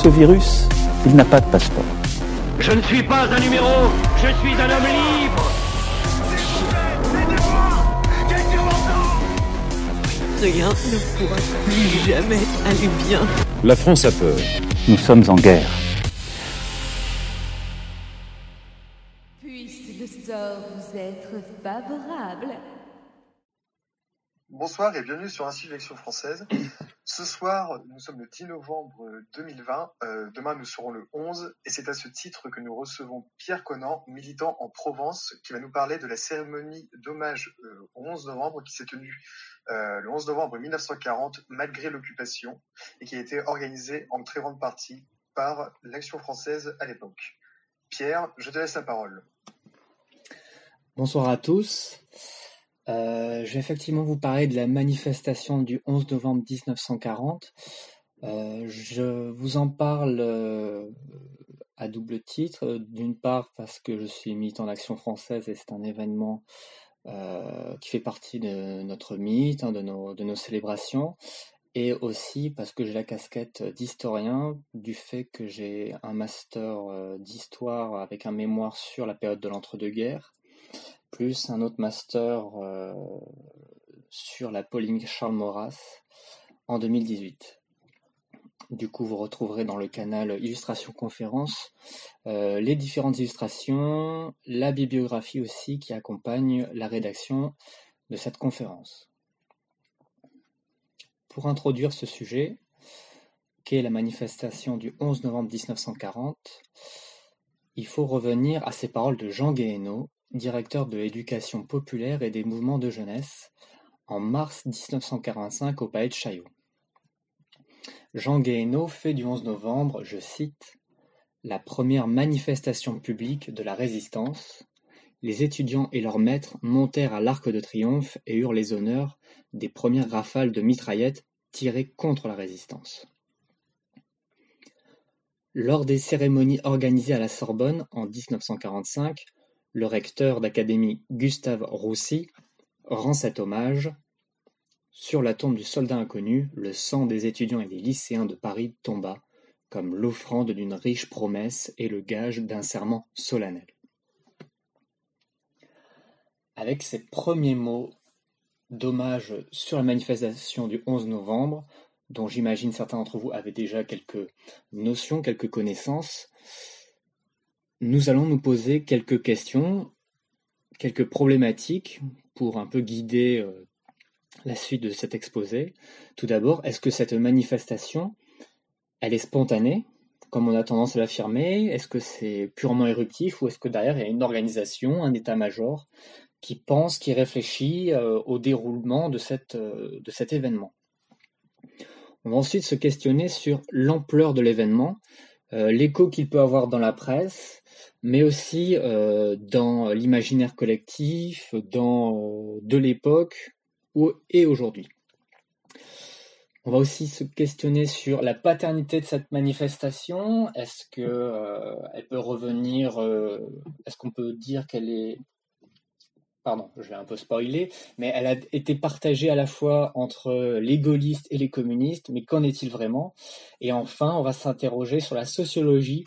Ce virus, il n'a pas de passeport. Je ne suis pas un numéro, je suis un homme libre Rien ne pourra plus jamais aller bien. La France a peur. Nous sommes en guerre. Puisse le sort vous être favorable. Bonsoir et bienvenue sur Ainsi l'élection française. Ce soir, nous sommes le 10 novembre 2020. Euh, demain, nous serons le 11 et c'est à ce titre que nous recevons Pierre Conan, militant en Provence, qui va nous parler de la cérémonie d'hommage euh, au 11 novembre qui s'est tenue euh, le 11 novembre 1940 malgré l'occupation et qui a été organisée en très grande partie par l'Action française à l'époque. Pierre, je te laisse la parole. Bonsoir à tous. Euh, je vais effectivement vous parler de la manifestation du 11 novembre 1940. Euh, je vous en parle euh, à double titre. D'une part parce que je suis militant d'Action française et c'est un événement qui fait partie de notre mythe, hein, de, nos, de nos célébrations. Et aussi parce que j'ai la casquette d'historien du fait que j'ai un master d'histoire avec un mémoire sur la période de l'entre-deux-guerres plus un autre master euh, sur la polémique Charles Maurras en 2018. Du coup, vous retrouverez dans le canal Illustration Conférence euh, les différentes illustrations, la bibliographie aussi qui accompagne la rédaction de cette conférence. Pour introduire ce sujet, qu'est la manifestation du 11 novembre 1940, il faut revenir à ces paroles de Jean Guéhenno, directeur de l'éducation populaire et des mouvements de jeunesse, en mars 1945 au palais de Chaillot. Jean Guéhenno fait du 11 novembre, je cite, la première manifestation publique de la résistance. Les étudiants et leurs maîtres montèrent à l'Arc de Triomphe et eurent les honneurs des premières rafales de mitraillettes tirées contre la résistance. Lors des cérémonies organisées à la Sorbonne en 1945, le recteur d'académie Gustave Roussy rend cet hommage. Sur la tombe du soldat inconnu, le sang des étudiants et des lycéens de Paris tomba, comme l'offrande d'une riche promesse et le gage d'un serment solennel. Avec ces premiers mots d'hommage sur la manifestation du 11 novembre, dont j'imagine certains d'entre vous avaient déjà quelques notions, quelques connaissances, nous allons nous poser quelques questions, quelques problématiques pour un peu guider euh, la suite de cet exposé. Tout d'abord, est-ce que cette manifestation, elle est spontanée, comme on a tendance à l'affirmer? Est-ce que c'est purement éruptif ou est-ce que derrière il y a une organisation, un état-major qui pense, qui réfléchit euh, au déroulement euh, de cet événement? On va ensuite se questionner sur l'ampleur de l'événement, l'écho qu'il peut avoir dans la presse, mais aussi euh, dans l'imaginaire collectif, dans euh, de l'époque et aujourd'hui. On va aussi se questionner sur la paternité de cette manifestation. Est-ce que euh, elle peut revenir Est-ce qu'on peut dire qu'elle est Pardon, je vais un peu spoiler, mais elle a été partagée à la fois entre les gaullistes et les communistes, mais qu'en est-il vraiment? Et enfin, on va s'interroger sur la sociologie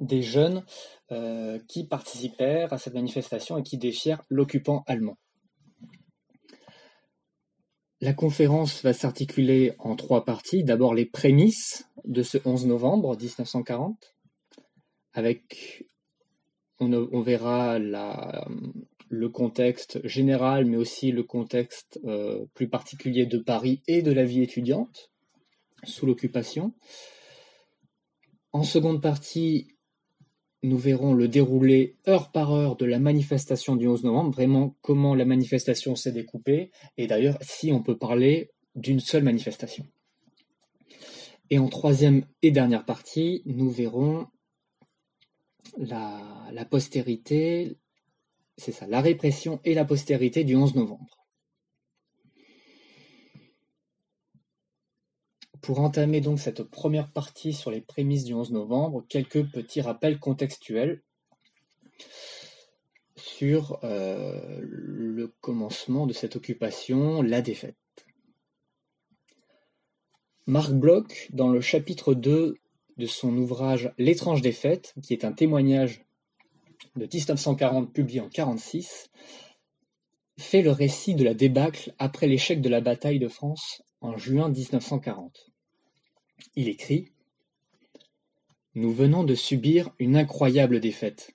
des jeunes euh, qui participèrent à cette manifestation et qui défièrent l'occupant allemand. La conférence va s'articuler en trois parties. D'abord les prémices, de ce 11 novembre 1940, avec, on, verra le contexte général, mais aussi le contexte euh, plus particulier de Paris et de la vie étudiante sous l'occupation. En seconde partie, nous verrons le déroulé heure par heure de la manifestation du 11 novembre, vraiment comment la manifestation s'est découpée, et d'ailleurs si on peut parler d'une seule manifestation. Et en troisième et dernière partie, nous verrons la, postérité, c'est ça, la répression et la postérité du 11 novembre. Pour entamer donc cette première partie sur les prémices du 11 novembre, quelques petits rappels contextuels sur euh, le commencement de cette occupation, la défaite. Marc Bloch, dans le chapitre 2 de son ouvrage L'étrange défaite, qui est un témoignage de 1940 publié en 1946, fait le récit de la débâcle après l'échec de la bataille de France en juin 1940. Il écrit Nous venons de subir une incroyable défaite.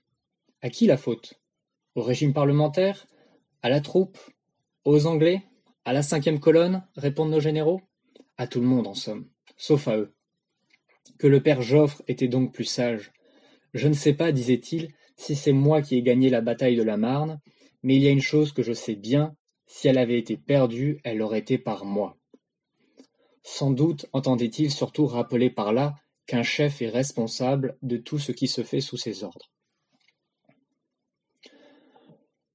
À qui la faute? Au régime parlementaire? À la troupe? Aux Anglais? À la cinquième colonne? répondent nos généraux. À tout le monde, en somme, sauf à eux. Que le père Joffre était donc plus sage. Je ne sais pas, disait-il, si c'est moi qui ai gagné la bataille de la Marne, mais il y a une chose que je sais bien, si elle avait été perdue, elle aurait été par moi. Sans doute entendait-il surtout rappeler par là qu'un chef est responsable de tout ce qui se fait sous ses ordres.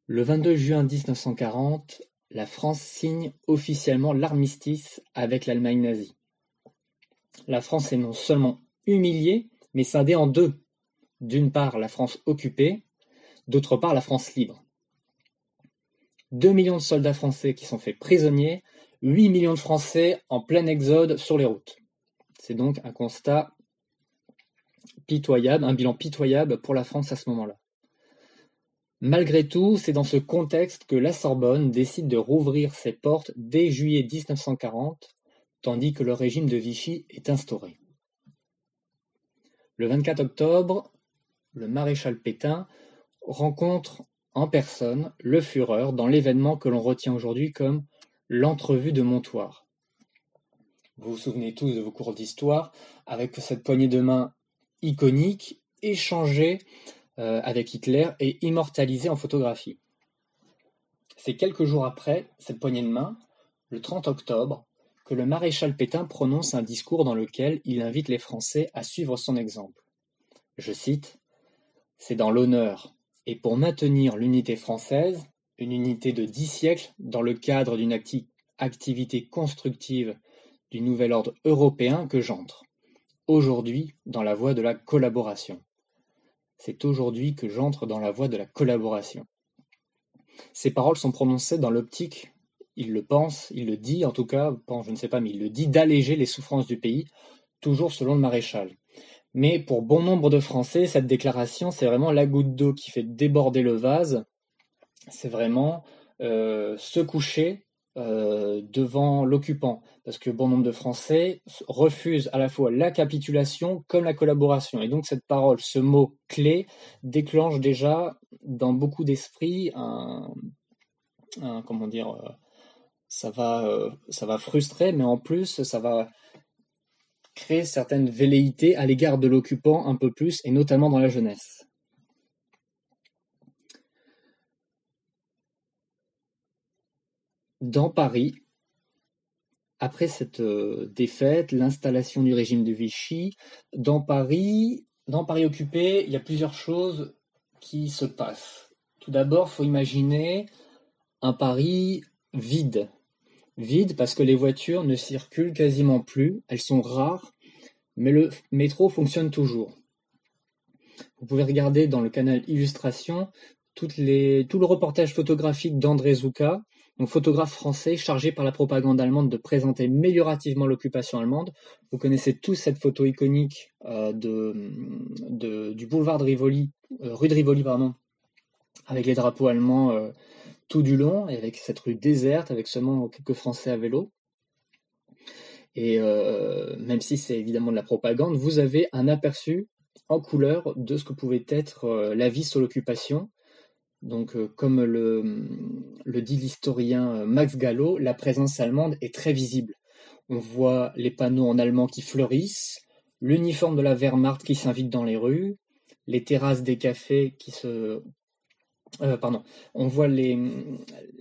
Le 22 juin 1940, la France signe officiellement l'armistice avec l'Allemagne nazie. La France est non seulement humiliée, mais scindée en deux. D'une part la France occupée, d'autre part la France libre. Deux millions de soldats français qui sont faits prisonniers 8 millions de Français en plein exode sur les routes. C'est donc un constat pitoyable, un bilan pitoyable pour la France à ce moment-là. Malgré tout, c'est dans ce contexte que la Sorbonne décide de rouvrir ses portes dès juillet 1940, tandis que le régime de Vichy est instauré. Le 24 octobre, le maréchal Pétain rencontre en personne le Führer dans l'événement que l'on retient aujourd'hui comme L'entrevue de Montoire. Vous vous souvenez tous de vos cours d'histoire avec cette poignée de main iconique échangée euh, avec Hitler et immortalisée en photographie. C'est quelques jours après cette poignée de main, le 30 octobre, que le maréchal Pétain prononce un discours dans lequel il invite les Français à suivre son exemple. Je cite C'est dans l'honneur et pour maintenir l'unité française une unité de dix siècles dans le cadre d'une activité constructive du nouvel ordre européen que j'entre, aujourd'hui dans la voie de la collaboration. C'est aujourd'hui que j'entre dans la voie de la collaboration. Ces paroles sont prononcées dans l'optique, il le pense, il le dit en tout cas, je ne sais pas, mais il le dit, d'alléger les souffrances du pays, toujours selon le maréchal. Mais pour bon nombre de Français, cette déclaration, c'est vraiment la goutte d'eau qui fait déborder le vase c'est vraiment euh, se coucher euh, devant l'occupant, parce que bon nombre de Français refusent à la fois la capitulation comme la collaboration. Et donc cette parole, ce mot clé, déclenche déjà dans beaucoup d'esprits un, comment dire, euh, ça va, ça va frustrer, mais en plus ça va créer certaines velléités à l'égard de l'occupant un peu plus, et notamment dans la jeunesse. Dans Paris, après cette euh, défaite, l'installation du régime de Vichy, dans Paris, dans Paris occupé, il y a plusieurs choses qui se passent. Tout d'abord, il faut imaginer un Paris vide. Vide parce que les voitures ne circulent quasiment plus, elles sont rares, mais le métro fonctionne toujours. Vous pouvez regarder dans le canal Illustration tout le reportage photographique d'André Zouka donc photographe français chargé par la propagande allemande de présenter améliorativement l'occupation allemande. Vous connaissez tous cette photo iconique euh, du boulevard de Rivoli, euh, rue de Rivoli, pardon, avec les drapeaux allemands euh, tout du long, et avec cette rue déserte, avec seulement quelques Français à vélo. Et même si c'est évidemment de la propagande, vous avez un aperçu en couleur de ce que pouvait être la vie sous l'occupation. Donc, euh, comme le, dit l'historien Max Gallo, la présence allemande est très visible. On voit les panneaux en allemand qui fleurissent, l'uniforme de la Wehrmacht qui s'invite dans les rues, les terrasses des cafés qui se euh, pardon, on voit les,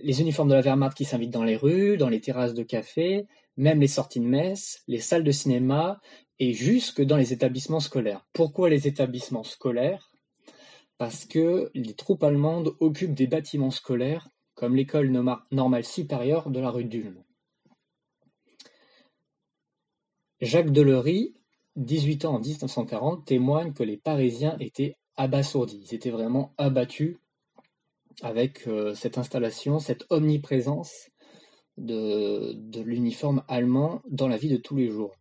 uniformes de la Wehrmacht qui s'invitent dans les rues, dans les terrasses de café, même les sorties de messe, les salles de cinéma et jusque dans les établissements scolaires. Pourquoi les établissements scolaires? Parce que les troupes allemandes occupent des bâtiments scolaires comme l'école normale supérieure de la rue d'Ulm. Jacques Delery, 18 ans en 1940, témoigne que les Parisiens étaient abasourdis. Ils étaient vraiment abattus avec euh, cette installation, cette omniprésence de, de l'uniforme allemand dans la vie de tous les jours.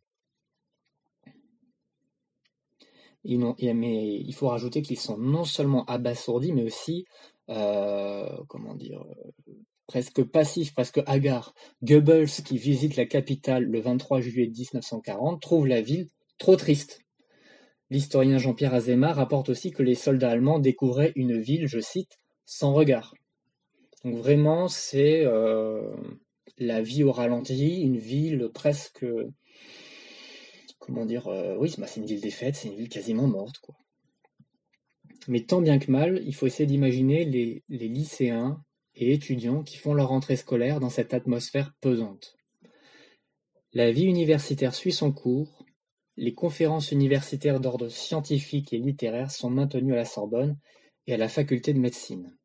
Il faut rajouter qu'ils sont non seulement abasourdis, mais aussi, euh, comment dire, presque passifs, presque hagards. Goebbels, qui visite la capitale le 23 juillet 1940, trouve la ville trop triste. L'historien Jean-Pierre Azéma rapporte aussi que les soldats allemands découvraient une ville, je cite, sans regard. Donc vraiment, c'est euh, la vie au ralenti, une ville presque, comment dire, euh, oui, bah, c'est une ville défaite, c'est une ville quasiment morte. Mais tant bien que mal, il faut essayer d'imaginer les, les lycéens et étudiants qui font leur entrée scolaire dans cette atmosphère pesante. La vie universitaire suit son cours, les conférences universitaires d'ordre scientifique et littéraire sont maintenues à la Sorbonne et à la faculté de médecine.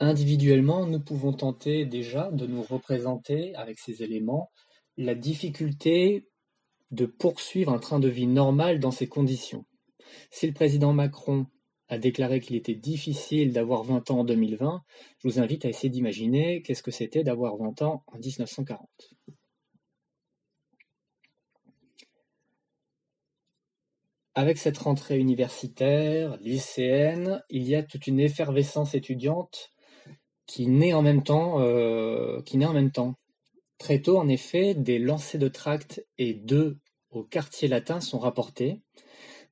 Individuellement, nous pouvons tenter déjà de nous représenter avec ces éléments la difficulté de poursuivre un train de vie normal dans ces conditions. Si le président Macron a déclaré qu'il était difficile d'avoir 20 ans en 2020, je vous invite à essayer d'imaginer qu'est-ce que c'était d'avoir 20 ans en 1940. Avec cette rentrée universitaire, lycéenne, il y a toute une effervescence étudiante qui naît en même temps. Euh, qui naît en même temps. Très tôt, en effet, des lancers de tracts et d'œufs au quartier latin sont rapportés.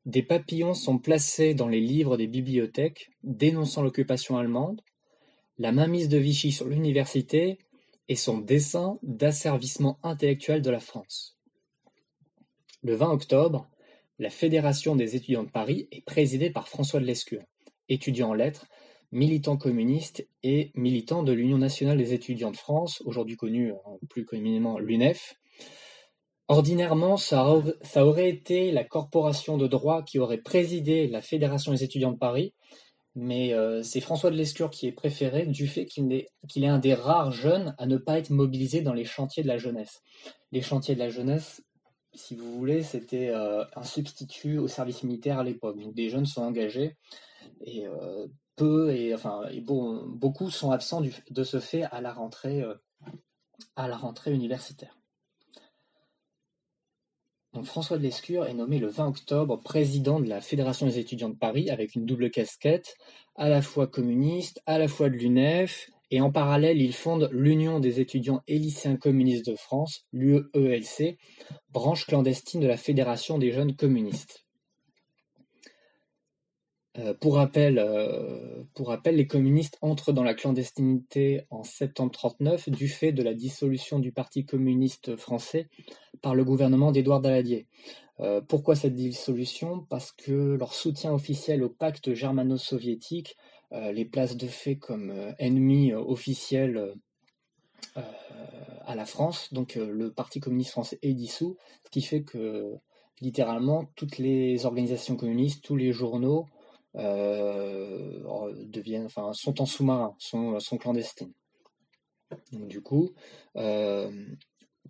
Des papillons sont placés dans les livres des bibliothèques dénonçant l'occupation allemande, la mainmise de Vichy sur l'université et son dessein d'asservissement intellectuel de la France. Le 20 octobre, la Fédération des étudiants de Paris est présidée par François de Lescure, étudiant en lettres, militant communiste et militant de l'Union nationale des étudiants de France, aujourd'hui connu plus communément l'UNEF. Ordinairement, ça, aurait été la corporation de droit qui aurait présidé la Fédération des étudiants de Paris, mais euh, c'est François de Lescure qui est préféré du fait qu'il est, un des rares jeunes à ne pas être mobilisé dans les chantiers de la jeunesse. Les chantiers de la jeunesse, si vous voulez, c'était euh, un substitut au service militaire à l'époque. Donc des jeunes sont engagés et euh, peu et beaucoup sont absents de ce fait à la rentrée euh, universitaire. François de Lescure est nommé le 20 octobre président de la Fédération des étudiants de Paris avec une double casquette, à la fois communiste, à la fois de l'UNEF et en parallèle, il fonde l'Union des étudiants et lycéens communistes de France, l'UELC, branche clandestine de la Fédération des jeunes communistes. Euh, pour, rappel, euh, pour rappel, les communistes entrent dans la clandestinité en septembre 1939 du fait de la dissolution du Parti communiste français par le gouvernement d'Édouard Daladier. Euh, pourquoi cette dissolution? Parce que leur soutien officiel au pacte germano-soviétique les places de fait comme ennemis officiels à la France. Donc le Parti communiste français est dissous, ce qui fait que littéralement toutes les organisations communistes, tous les journaux deviennent, enfin, sont en sous-marin, sont, sont clandestins. du coup,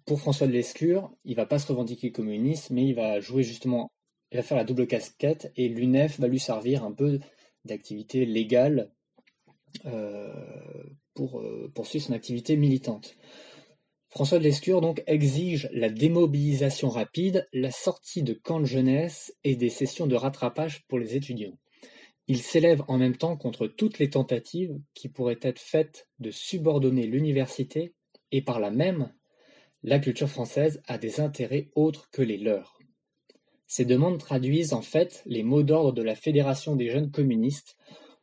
pour François de Lescure, il va pas se revendiquer communiste, mais il va jouer justement, il va faire la double casquette et l'UNEF va lui servir un peu d'activité légale euh, pour euh, poursuivre son activité militante. François de Lescure donc exige la démobilisation rapide, la sortie de camps de jeunesse et des sessions de rattrapage pour les étudiants. Il s'élève en même temps contre toutes les tentatives qui pourraient être faites de subordonner l'université et par là même la culture française a des intérêts autres que les leurs. Ces demandes traduisent en fait les mots d'ordre de la Fédération des jeunes communistes,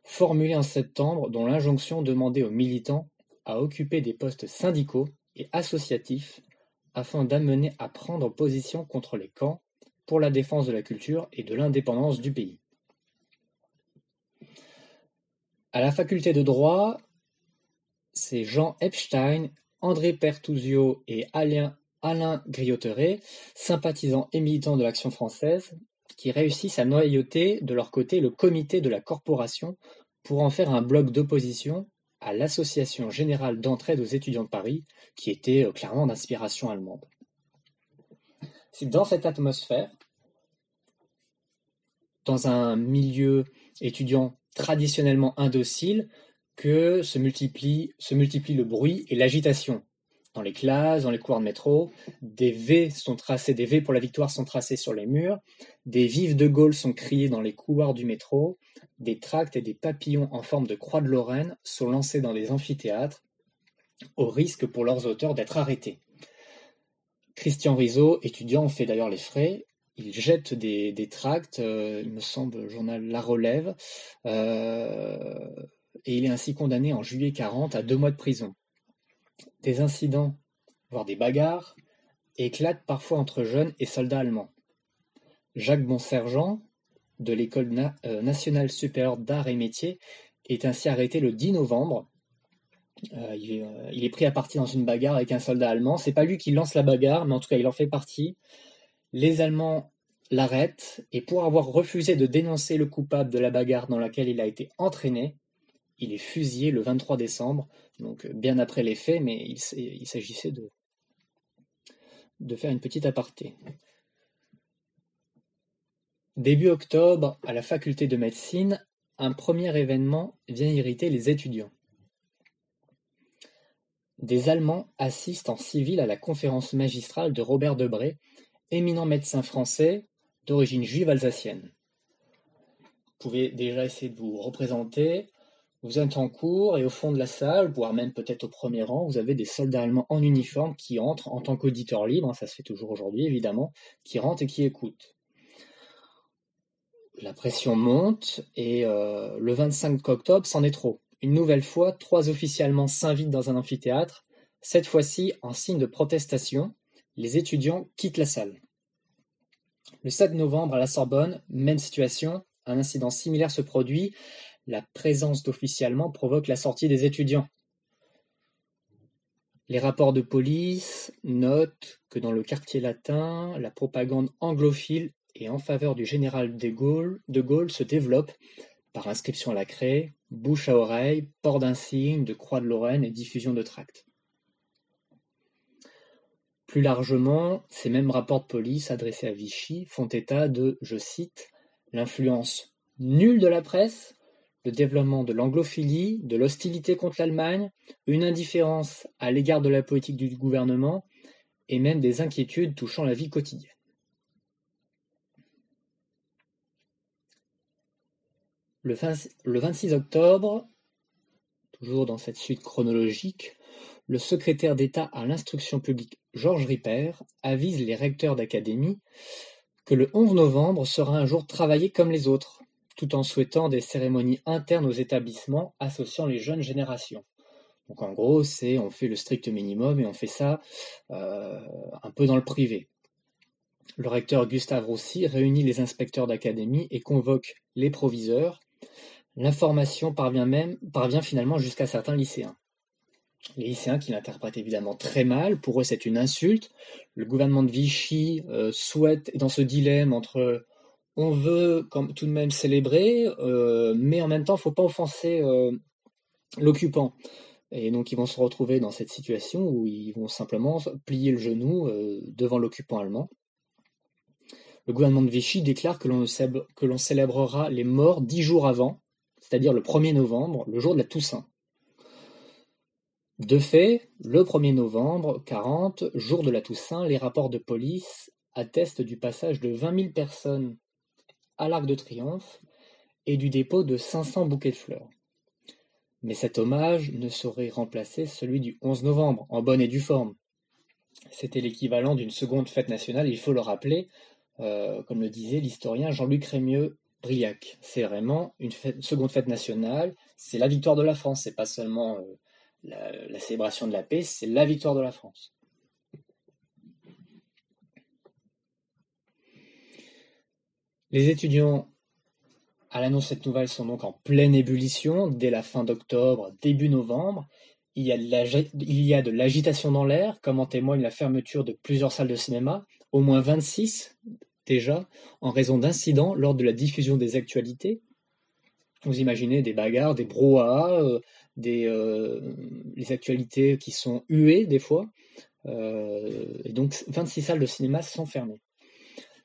formulés en septembre, dont l'injonction demandait aux militants à occuper des postes syndicaux et associatifs afin d'amener à prendre position contre les camps pour la défense de la culture et de l'indépendance du pays. À la faculté de droit, c'est Jean Epstein, André Pertuzio et Alain, Alain sympathisants et militants de l'Action française, qui réussissent à noyauter de leur côté le comité de la corporation pour en faire un bloc d'opposition à l'Association générale d'entraide aux étudiants de Paris, qui était euh, clairement d'inspiration allemande. C'est dans cette atmosphère, dans un milieu étudiant traditionnellement indocile, que se multiplie, se multiplie le bruit et l'agitation. Dans les classes, dans les couloirs de métro, des V sont tracés, des V pour la victoire sont tracés sur les murs, des vives de Gaulle sont criés dans les couloirs du métro, des tracts et des papillons en forme de croix de Lorraine sont lancés dans des amphithéâtres, au risque pour leurs auteurs d'être arrêtés. Christian Rizzo, étudiant, fait d'ailleurs les frais. Il jette des, tracts, euh, il me semble, le journal La Relève, euh, et il est ainsi condamné en juillet 40 à deux mois de prison. Des incidents, voire des bagarres, éclatent parfois entre jeunes et soldats allemands. Jacques Bonsergent, de l'École euh, nationale supérieure d'art et métiers, est ainsi arrêté le 10 novembre. Il, est, pris à partie dans une bagarre avec un soldat allemand. C'est pas lui qui lance la bagarre, mais en tout cas, il en fait partie. Les Allemands l'arrêtent et pour avoir refusé de dénoncer le coupable de la bagarre dans laquelle il a été entraîné, il est fusillé le 23 décembre, donc bien après les faits, mais il, s'agissait de, de faire une petite aparté. Début octobre, à la faculté de médecine, un premier événement vient irriter les étudiants. Des Allemands assistent en civil à la conférence magistrale de Robert Debré, éminent médecin français d'origine juive alsacienne. Vous pouvez déjà essayer de vous représenter. Vous êtes en cours et au fond de la salle, voire même peut-être au premier rang, vous avez des soldats allemands en uniforme qui entrent en tant qu'auditeurs libres, hein, ça se fait toujours aujourd'hui évidemment, qui rentrent et qui écoutent la pression monte et euh, le 25 octobre, c'en est trop. Une nouvelle fois, trois officiers allemands s'invitent dans un amphithéâtre. Cette fois-ci, en signe de protestation, les étudiants quittent la salle. Le 7 novembre, à la Sorbonne, même situation, un incident similaire se produit. La présence d'officiers provoque la sortie des étudiants. Les rapports de police notent que dans le quartier latin, la propagande anglophile et en faveur du général de Gaulle, de Gaulle se développe par inscription à la craie, bouche à oreille, port d'insignes, de croix de Lorraine et diffusion de tracts. Plus largement, ces mêmes rapports de police adressés à Vichy font état de, je cite, l'influence nulle de la presse, le développement de l'anglophilie, de l'hostilité contre l'Allemagne, une indifférence à l'égard de la politique du gouvernement et même des inquiétudes touchant la vie quotidienne. Le 26 octobre, toujours dans cette suite chronologique, le secrétaire d'État à l'instruction publique Georges Ripper avise les recteurs d'académie que le 11 novembre sera un jour travaillé comme les autres, tout en souhaitant des cérémonies internes aux établissements associant les jeunes générations. Donc en gros, c'est on fait le strict minimum et on fait ça euh, un peu dans le privé. Le recteur Gustave Roussy réunit les inspecteurs d'académie et convoque les proviseurs L'information parvient parvient finalement jusqu'à certains lycéens. Les lycéens qui l'interprètent évidemment très mal, pour eux c'est une insulte. Le gouvernement de Vichy euh, souhaite, dans ce dilemme entre on veut tout de même célébrer, euh, mais en même temps il ne faut pas offenser euh, l'occupant. Et donc ils vont se retrouver dans cette situation où ils vont simplement plier le genou devant l'occupant allemand. Le gouvernement de Vichy déclare que l'on célébrera les morts dix jours avant, c'est-à-dire le 1er novembre, le jour de la Toussaint. De fait, le 1er novembre 40, jour de la Toussaint, les rapports de police attestent du passage de 20 000 personnes à l'Arc de Triomphe et du dépôt de 500 bouquets de fleurs. Mais cet hommage ne saurait remplacer celui du 11 novembre, en bonne et due forme. C'était l'équivalent d'une seconde fête nationale, il faut le rappeler, euh, comme le disait l'historien Jean-Luc Rémieux-Briac. C'est vraiment une, seconde fête nationale, c'est la victoire de la France, c'est pas seulement euh, la, célébration de la paix, c'est la victoire de la France. Les étudiants à l'annonce de cette nouvelle sont donc en pleine ébullition dès la fin d'octobre, début novembre. Il y a de l'agitation dans l'air, comme en témoigne la fermeture de plusieurs salles de cinéma, au moins 26 déjà, en raison d'incidents lors de la diffusion des actualités. Vous imaginez des bagarres, des brouhahas, euh, euh, les actualités qui sont huées des fois. Euh, et donc 26 salles de cinéma sont fermées.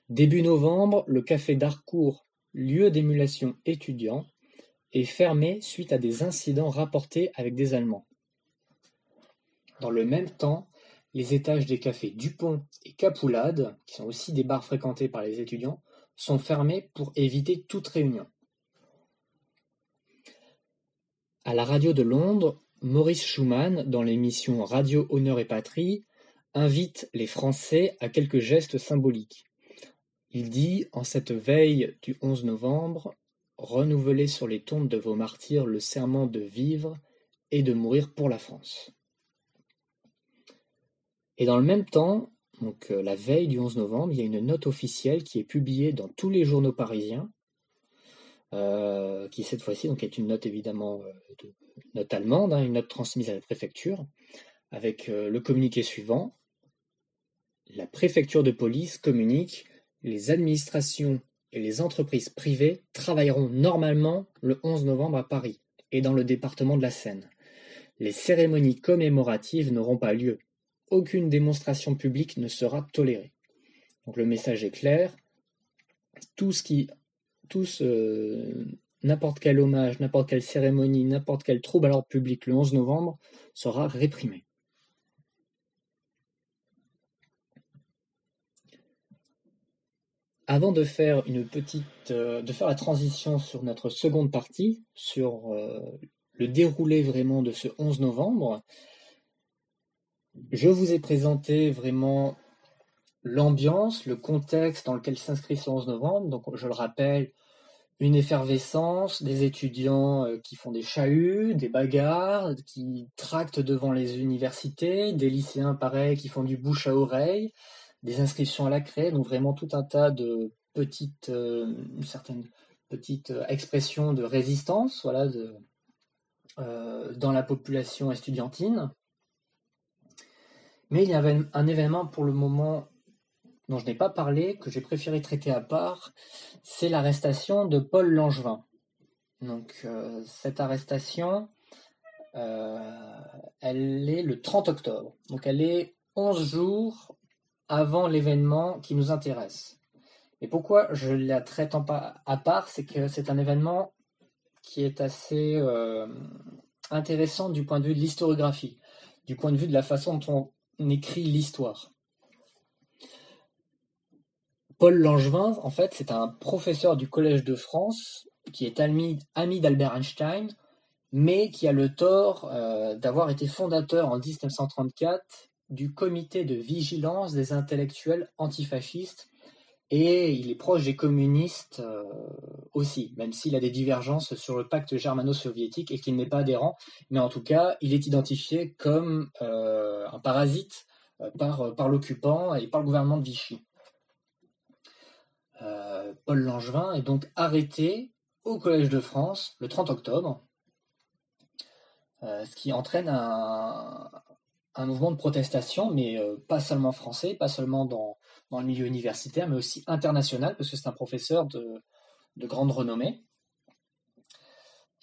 Début novembre, le café d'Harcourt, lieu d'émulation étudiant, est fermé suite à des incidents rapportés avec des Allemands. Dans le même temps, les étages des cafés Dupont et Capoulade, qui sont aussi des bars fréquentés par les étudiants, sont fermés pour éviter toute réunion. À la radio de Londres, Maurice Schumann, dans l'émission Radio Honneur et Patrie, invite les Français à quelques gestes symboliques. Il dit, en cette veille du 11 novembre, renouvelez sur les tombes de vos martyrs le serment de vivre et de mourir pour la France. Et dans le même temps, donc euh, la veille du 11 novembre, il y a une note officielle qui est publiée dans tous les journaux parisiens euh, qui cette fois-ci donc est une note évidemment euh, de, note allemande, hein, une note transmise à la préfecture, avec euh, le communiqué suivant. La préfecture de police communique les administrations et les entreprises privées travailleront normalement le 11 novembre à Paris et dans le département de la Seine. Les cérémonies commémoratives n'auront pas lieu. Aucune démonstration publique ne sera tolérée. Donc le message est clair. Tout ce qui tous euh, n'importe quel hommage, n'importe quelle cérémonie, n'importe quel trouble à l'ordre public le 11 novembre sera réprimé. Avant de faire une petite, euh, la transition sur notre seconde partie, sur euh, le déroulé vraiment de ce 11 novembre, je vous ai présenté vraiment l'ambiance, le contexte dans lequel s'inscrit ce 11 novembre. Donc, je le rappelle, une effervescence, des étudiants euh, qui font des chahuts, des bagarres, qui tractent devant les universités, des lycéens pareil qui font du bouche à oreille, des inscriptions à la craie, donc vraiment tout un tas de petites, euh, certaines petites euh, expressions de résistance, voilà, dans la population estudiantine. Mais il y avait un événement pour le moment dont je n'ai pas parlé, que j'ai préféré traiter à part, c'est l'arrestation de Paul Langevin. Donc euh, cette arrestation, euh, elle est le 30 octobre. Donc elle est 11 jours avant l'événement qui nous intéresse. Et pourquoi je la traite à part, c'est que c'est un événement qui est assez euh, intéressant du point de vue de l'historiographie, du point de vue de la façon dont on écrit l'histoire. Paul Langevin, en fait, c'est un professeur du Collège de France qui est ami, d'Albert Einstein, mais qui a le tort euh, d'avoir été fondateur en 1934 du comité de vigilance des intellectuels antifascistes et il est proche des communistes euh, aussi, même s'il a des divergences sur le pacte germano-soviétique et qu'il n'est pas adhérent, mais en tout cas, il est identifié comme euh, un parasite par, par l'occupant et par le gouvernement de Vichy. Euh, Paul Langevin est donc arrêté au Collège de France le 30 octobre, euh, ce qui entraîne un, mouvement de protestation, mais euh, pas seulement français, pas seulement dans, le milieu universitaire, mais aussi international, parce que c'est un professeur de, grande renommée.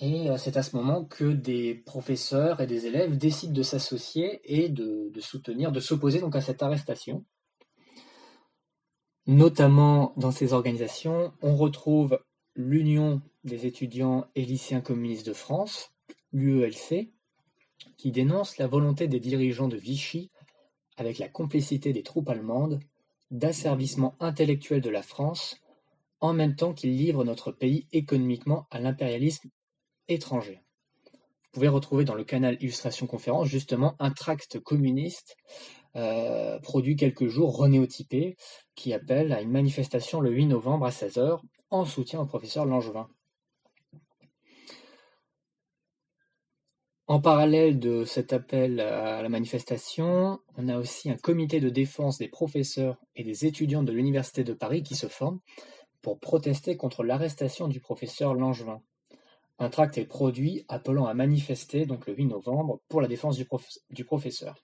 Et c'est à ce moment que des professeurs et des élèves décident de s'associer et de, de soutenir, de s'opposer donc à cette arrestation. Notamment dans ces organisations, on retrouve l'Union des étudiants et lycéens communistes de France, l'UELC, qui dénonce la volonté des dirigeants de Vichy, avec la complicité des troupes allemandes, d'asservissement intellectuel de la France, en même temps qu'ils livrent notre pays économiquement à l'impérialisme étranger. Vous pouvez retrouver dans le canal Illustration Conférence justement un tract communiste euh, produit quelques jours renéotypé qui appelle à une manifestation le 8 novembre à 16h en soutien au professeur Langevin. En parallèle de cet appel à la manifestation, on a aussi un comité de défense des professeurs et des étudiants de l'Université de Paris qui se forme pour protester contre l'arrestation du professeur Langevin. Un tract est produit appelant à manifester donc le 8 novembre pour la défense du professeur.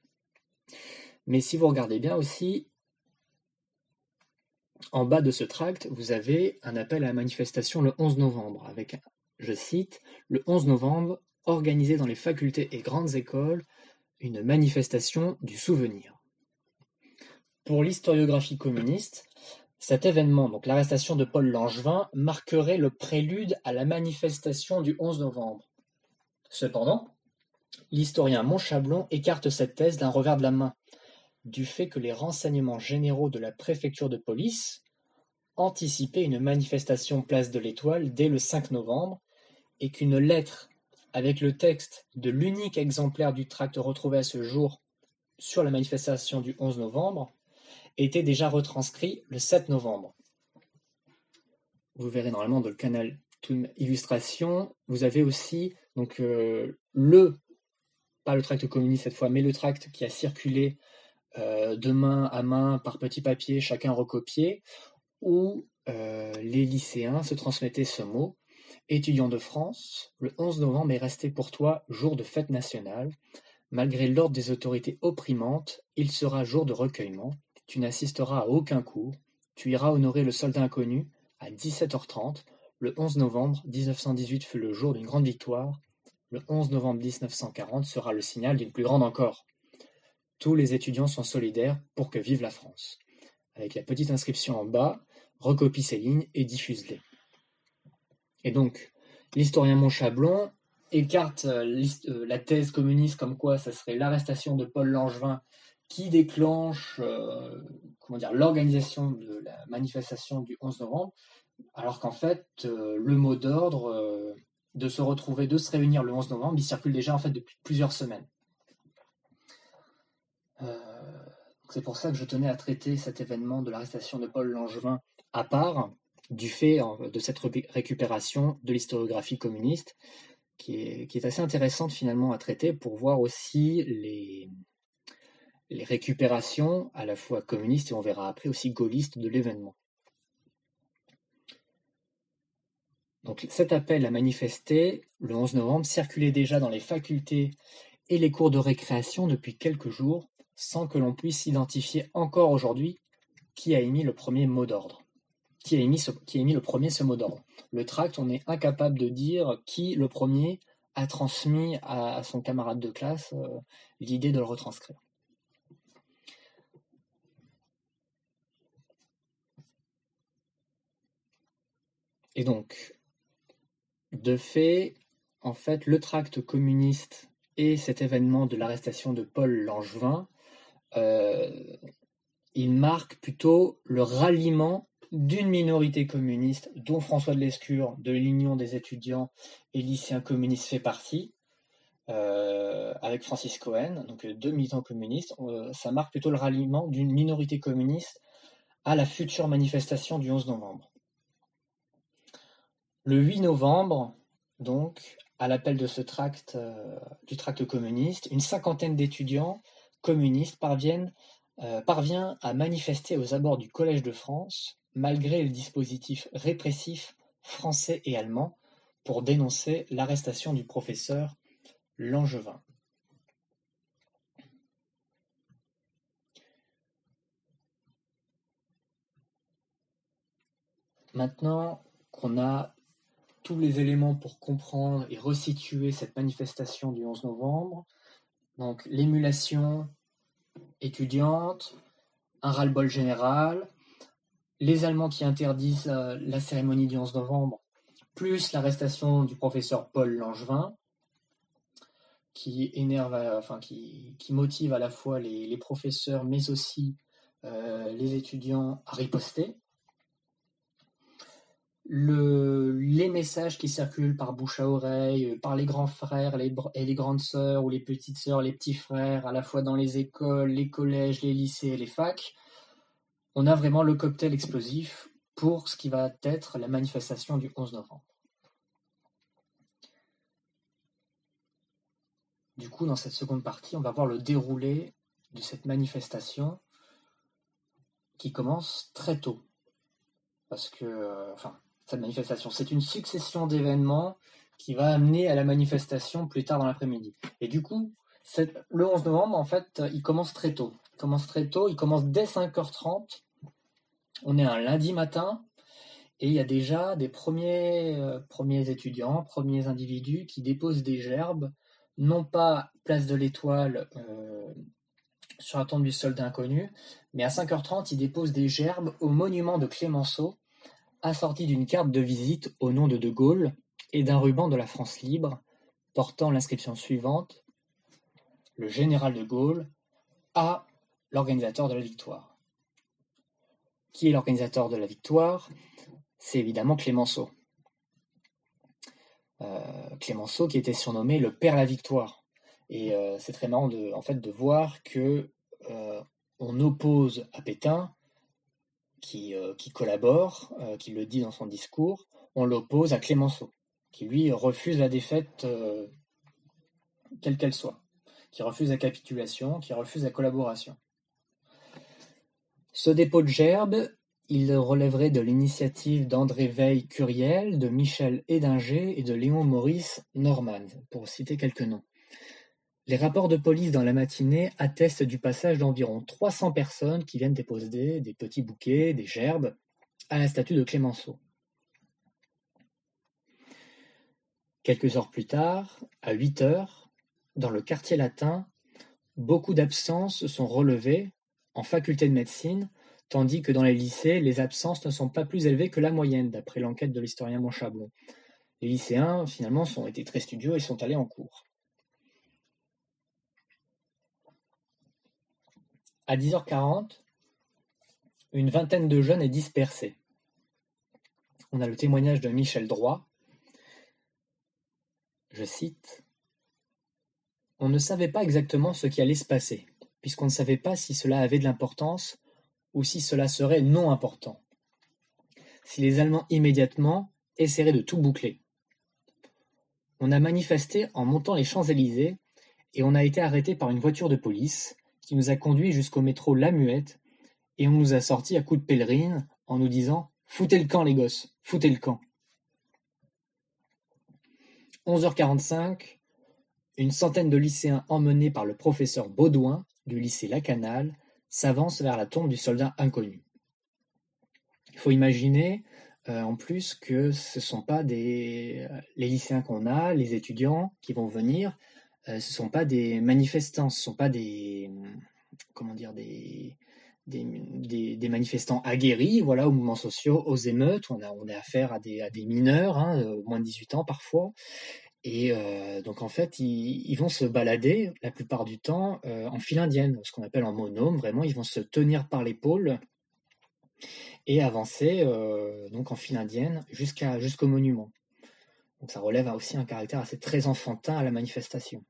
Mais si vous regardez bien aussi, en bas de ce tract, vous avez un appel à la manifestation le 11 novembre, avec, je cite, le 11 novembre, organisé dans les facultés et grandes écoles, une manifestation du souvenir. Pour l'historiographie communiste, cet événement, donc l'arrestation de Paul Langevin, marquerait le prélude à la manifestation du 11 novembre. Cependant, l'historien Montchablon écarte cette thèse d'un revers de la main, du fait que les renseignements généraux de la préfecture de police anticipaient une manifestation place de l'Étoile dès le 5 novembre et qu'une lettre avec le texte de l'unique exemplaire du tract retrouvé à ce jour sur la manifestation du 11 novembre était déjà retranscrit le 7 novembre. Vous verrez normalement dans le canal illustration, vous avez aussi donc euh, le pas le tract communiste cette fois, mais le tract qui a circulé de main à main par petit papier, chacun recopié, où euh, les lycéens se transmettaient ce mot. Étudiant de France, le 11 novembre est resté pour toi jour de fête nationale. Malgré l'ordre des autorités opprimantes, il sera jour de recueillement. Tu n'assisteras à aucun cours. Tu iras honorer le soldat inconnu à 17h30. Le 11 novembre 1918 fut le jour d'une grande victoire. Le 11 novembre 1940 sera le signal d'une plus grande encore. Tous les étudiants sont solidaires pour que vive la France. Avec la petite inscription en bas, recopie ces lignes et diffuse-les. Et donc, l'historien Montchablon écarte euh, euh, la thèse communiste comme quoi ça serait l'arrestation de Paul Langevin qui déclenche euh, l'organisation de la manifestation du 11 novembre, alors qu'en fait le mot d'ordre de se retrouver, de se réunir le 11 novembre, il circule déjà en fait depuis plusieurs semaines. C'est pour ça que je tenais à traiter cet événement de l'arrestation de Paul Langevin à part, du fait de cette récupération de l'historiographie communiste, qui est, assez intéressante finalement à traiter pour voir aussi les, les récupérations à la fois communistes et on verra après aussi gaullistes de l'événement. Donc cet appel à manifester le 11 novembre circulait déjà dans les facultés et les cours de récréation depuis quelques jours sans que l'on puisse identifier encore aujourd'hui qui a émis le premier mot d'ordre. Qui a, émis le premier ce mot d'ordre. Le tract, on est incapable de dire qui, le premier, a transmis à, son camarade de classe euh, l'idée de le retranscrire. Et donc, de fait, en fait, le tract communiste et cet événement de l'arrestation de Paul Langevin il marque plutôt le ralliement d'une minorité communiste, dont François de Lescure, de l'Union des étudiants et lycéens communistes, fait partie, euh, avec Francis Cohen, donc deux militants communistes. Euh, ça marque plutôt le ralliement d'une minorité communiste à la future manifestation du 11 novembre. Le 8 novembre, donc, à l'appel de ce tract, du tract communiste, une cinquantaine d'étudiants communiste euh, parvient à manifester aux abords du Collège de France, malgré le dispositif répressif français et allemand, pour dénoncer l'arrestation du professeur Langevin. Maintenant qu'on a tous les éléments pour comprendre et resituer cette manifestation du 11 novembre, donc l'émulation étudiante, un ras-le-bol général, les Allemands qui interdisent euh, la cérémonie du 11 novembre, plus l'arrestation du professeur Paul Langevin, qui énerve, euh, qui, motive à la fois les, professeurs, mais aussi euh, les étudiants à riposter. Le, les messages qui circulent par bouche à oreille, par les grands frères et les grandes sœurs, ou les petites sœurs, les petits frères, à la fois dans les écoles, les collèges, les lycées les facs, on a vraiment le cocktail explosif pour ce qui va être la manifestation du 11 novembre. Du coup, dans cette seconde partie, on va voir le déroulé de cette manifestation qui commence très tôt. Parce que, euh, enfin, c'est une succession d'événements qui va amener à la manifestation plus tard dans l'après-midi. Et du coup, le 11 novembre, en fait, il commence très tôt. Il commence très tôt, il commence dès 5h30. On est un lundi matin, et il y a déjà des premiers, euh, premiers étudiants, premiers individus qui déposent des gerbes, non pas place de l'Étoile euh, sur la tombe du soldat inconnu, mais à 5h30, ils déposent des gerbes au monument de Clémenceau, assorti d'une carte de visite au nom de De Gaulle et d'un ruban de la France libre, portant l'inscription suivante Le général de Gaulle à l'organisateur de la victoire. Qui est l'organisateur de la victoire? C'est évidemment Clémenceau. Euh, Clémenceau qui était surnommé le père la victoire. Et euh, c'est très marrant de, en fait, de voir que euh, on oppose à Pétain, qui, qui collabore, qui le dit dans son discours, on l'oppose à Clémenceau, qui lui refuse la défaite quelle qu'elle soit, qui refuse la capitulation, qui refuse la collaboration. Ce dépôt de gerbe, il relèverait de l'initiative d'André Veil-Curiel, de Michel Hédinger et de Léon Maurice Norman, pour citer quelques noms. Les rapports de police dans la matinée attestent du passage d'environ 300 personnes qui viennent déposer des petits bouquets, des gerbes, à la statue de Clémenceau. Quelques heures plus tard, à 8 heures, dans le quartier latin, beaucoup d'absences sont relevées en faculté de médecine tandis que dans les lycées, les absences ne sont pas plus élevées que la moyenne, d'après l'enquête de l'historien Monchablon. Les lycéens, finalement, ont été très studieux et sont allés en cours. À 10h40, une vingtaine de jeunes est dispersée. On a le témoignage de Michel Droit. Je cite On ne savait pas exactement ce qui allait se passer, puisqu'on ne savait pas si cela avait de l'importance ou si cela serait non important. Si les Allemands immédiatement essaieraient de tout boucler. On a manifesté en montant les Champs-Élysées et on a été arrêté par une voiture de police qui nous a conduits jusqu'au métro La Muette et on nous a sortis à coups de pèlerine en nous disant Foutez le camp les gosses, foutez le camp. 11h45, une centaine de lycéens emmenés par le professeur Baudouin du lycée Lacanal s'avance vers la tombe du soldat inconnu. Il faut imaginer euh, en plus que ce ne sont pas des les lycéens qu'on a, les étudiants qui vont venir, euh, ce ne sont pas des manifestants, ce ne sont pas des comment dire des des, manifestants aguerris, voilà, aux mouvements sociaux, aux émeutes. On a, on affaire à des, à des mineurs, hein, euh, moins de 18 ans parfois, et euh, donc en fait, ils, vont se balader la plupart du temps euh, en file indienne, ce qu'on appelle en monome. Vraiment, ils vont se tenir par l'épaule et avancer euh, donc en file indienne jusqu'à jusqu'au monument. Donc ça relève aussi un caractère assez très enfantin à la manifestation.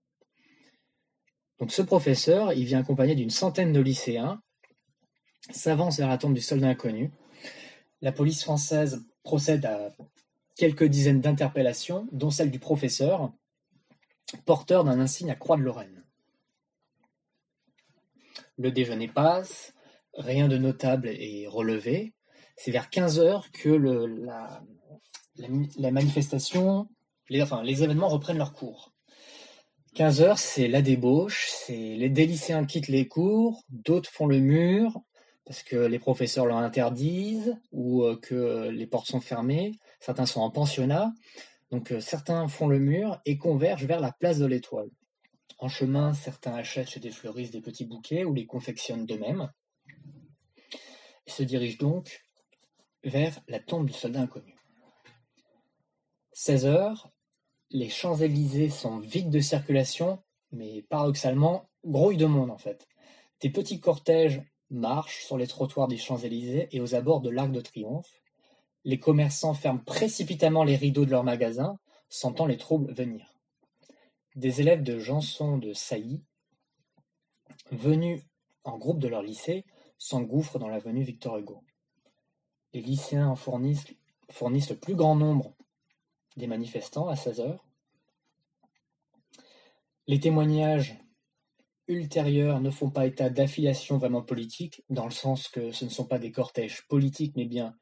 Donc ce professeur, il vient accompagné d'une centaine de lycéens, s'avance vers la tombe du soldat inconnu. La police française procède à quelques dizaines d'interpellations, dont celle du professeur, porteur d'un insigne à Croix de Lorraine. Le déjeuner passe, rien de notable est relevé. C'est vers 15 heures que la, manifestation, enfin, les événements reprennent leur cours. 15 heures, c'est la débauche, c'est les lycéens quittent les cours, d'autres font le mur parce que les professeurs leur interdisent ou euh, que les portes sont fermées certains sont en pensionnat, donc euh, certains font le mur et convergent vers la place de l'Étoile. En chemin, certains achètent chez des fleuristes des petits bouquets ou les confectionnent d'eux-mêmes et se dirigent donc vers la tombe du soldat inconnu. 16 heures, les Champs-Élysées sont vides de circulation, mais paradoxalement, grouille de monde en fait. Des petits cortèges marchent sur les trottoirs des Champs-Élysées et aux abords de l'Arc de Triomphe, Les commerçants ferment précipitamment les rideaux de leurs magasins, sentant les troubles venir. Des élèves de Janson de Sailly, venus en groupe de leur lycée, s'engouffrent dans l'avenue Victor Hugo. Les lycéens en fournissent, fournissent le plus grand nombre des manifestants à 16 heures. Les témoignages ultérieurs ne font pas état d'affiliation vraiment politique, dans le sens que ce ne sont pas des cortèges politiques, mais bien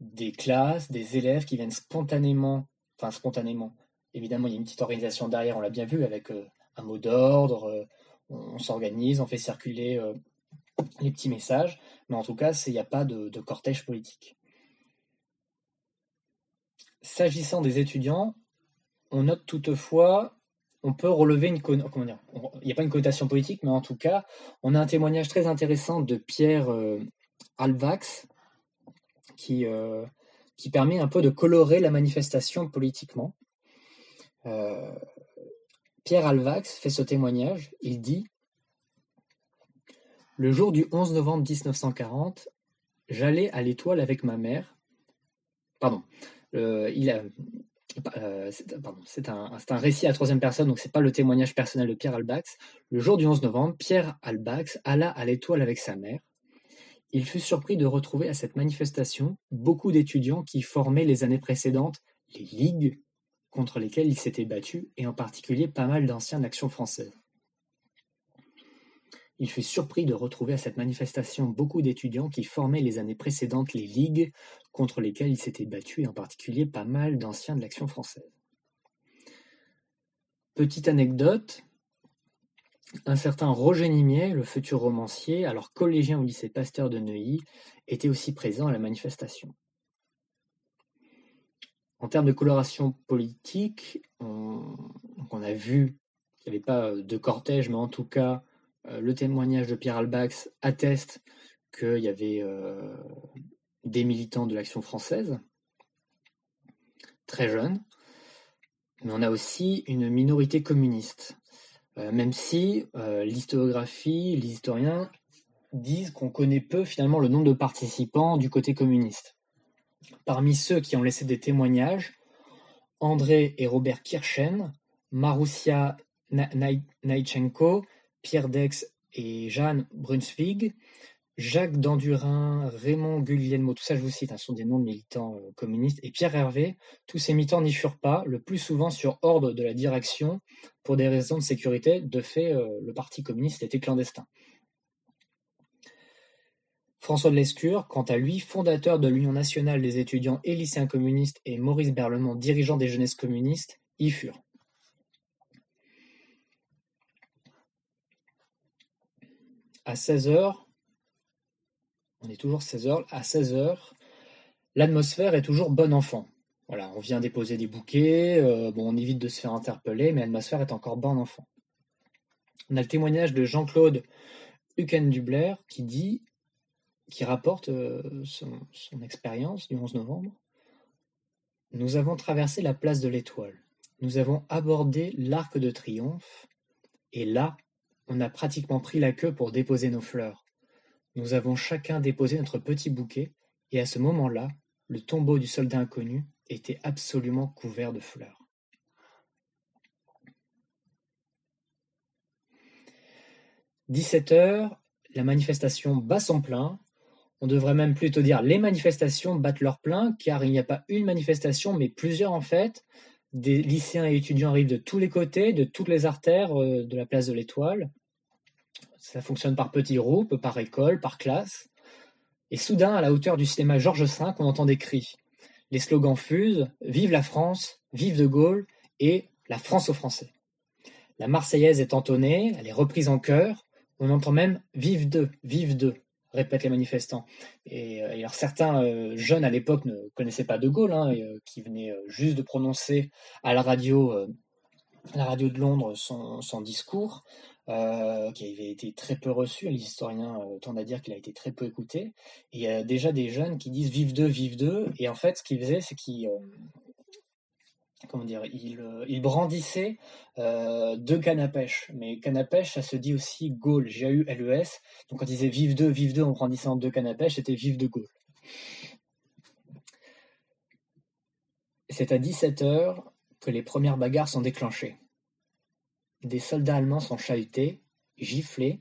des classes, des élèves qui viennent spontanément, enfin spontanément, évidemment il y a une petite organisation derrière, on l'a bien vu, avec euh, un mot d'ordre, euh, on, s'organise, on fait circuler euh, les petits messages, mais en tout cas, il n'y a pas de, de cortège politique. S'agissant des étudiants, on note toutefois, on peut relever une comment il n'y a pas une connotation politique, mais en tout cas, on a un témoignage très intéressant de Pierre Alvax, qui, euh, qui permet un peu de colorer la manifestation politiquement. Euh, Pierre Alvax fait ce témoignage, il dit Le jour du 11 novembre 1940, j'allais à l'étoile avec ma mère. Pardon, a, euh, c'est un, un, récit à troisième personne, donc c'est pas le témoignage personnel de Pierre Albax. Le jour du 11 novembre, Pierre Albax alla à l'étoile avec sa mère. Il fut surpris de retrouver à cette manifestation beaucoup d'étudiants qui formaient les années précédentes les ligues contre lesquelles il s'était battu, et en particulier pas mal d'anciens d'Action française. Il fut surpris de retrouver à cette manifestation beaucoup d'étudiants qui formaient les années précédentes les ligues contre lesquelles il s'était battu, et en particulier pas mal d'anciens de l'Action française. Petite anecdote, un certain Roger Nimier, le futur romancier, alors collégien au lycée Pasteur de Neuilly, était aussi présent à la manifestation. En termes de coloration politique, on, a vu qu'il n'y avait pas de cortège, mais en tout cas, le témoignage de Pierre Albax atteste qu'il y avait euh, des militants de l'action française, très jeunes, mais on a aussi une minorité communiste. Euh, même si euh, l'historiographie, les historiens disent qu'on connaît peu finalement le nombre de participants du côté communiste. Parmi ceux qui ont laissé des témoignages, André et Robert Kirchen, Marussia Naïchenko, Pierre Dex et Jeanne Brunswig, Jacques Dandurin, Raymond Guglielmo, tout ça je vous cite, hein, sont des noms de militants euh, communistes, et Pierre Hervé, tous ces militants n'y furent pas, le plus souvent sur ordre de la direction, pour des raisons de sécurité. De fait, euh, le Parti communiste était clandestin. François de Lescure, quant à lui, fondateur de l'Union nationale des étudiants et lycéens communistes, et Maurice Berlemont, dirigeant des jeunesses communistes, y furent. À 16 heures, on est toujours 16 heures. À 16 heures, l'atmosphère est toujours bon enfant. On vient déposer des bouquets, euh, bon, on évite de se faire interpeller, mais l'atmosphère est encore bon enfant. On a le témoignage de Jean-Claude Hucken-Dubler qui dit, qui rapporte euh, son, son expérience du 11 novembre. Nous avons traversé la place de l'Étoile. Nous avons abordé l'Arc de Triomphe. Et là, on a pratiquement pris la queue pour déposer nos fleurs. Nous avons chacun déposé notre petit bouquet, et à ce moment-là, le tombeau du soldat inconnu était absolument couvert de fleurs. « 17 heures, la manifestation bat son plein. On devrait même plutôt dire les manifestations battent leur plein, car il n'y a pas une manifestation, mais plusieurs en fait. Des lycéens et étudiants arrivent de tous les côtés, de toutes les artères euh, de la place de l'Étoile. Ça fonctionne par petits groupes, par école, par classe. Et soudain, à la hauteur du cinéma Georges V, on entend des cris. Les slogans fusent Vive la France, vive de Gaulle et La France aux Français. La Marseillaise est entonnée, elle est reprise en chœur. On entend même Vive de, vive de, répètent les manifestants. Et, euh, alors certains euh, jeunes à l'époque ne connaissaient pas de Gaulle, hein, euh, qui venaient juste de prononcer à la radio, de Londres son discours. Euh, qui avait été très peu reçu. Les historiens euh, tendent à dire qu'il a été très peu écouté. Et il y a déjà des jeunes qui disent vive d'eux, vive d'eux. Et en fait, ce qu'ils faisaient, c'est qu'ils euh, comment dire, il, brandissait deux cannes à pêche. Mais canne à pêche, ça se dit aussi Gaulle, G-A-U-L-E-S. Donc quand ils disaient vive d'eux, vive d'eux en brandissant deux cannes à pêche, c'était vive de Gaulle. C'est à 17 heures que les premières bagarres sont déclenchées. Des soldats allemands sont chahutés, giflés,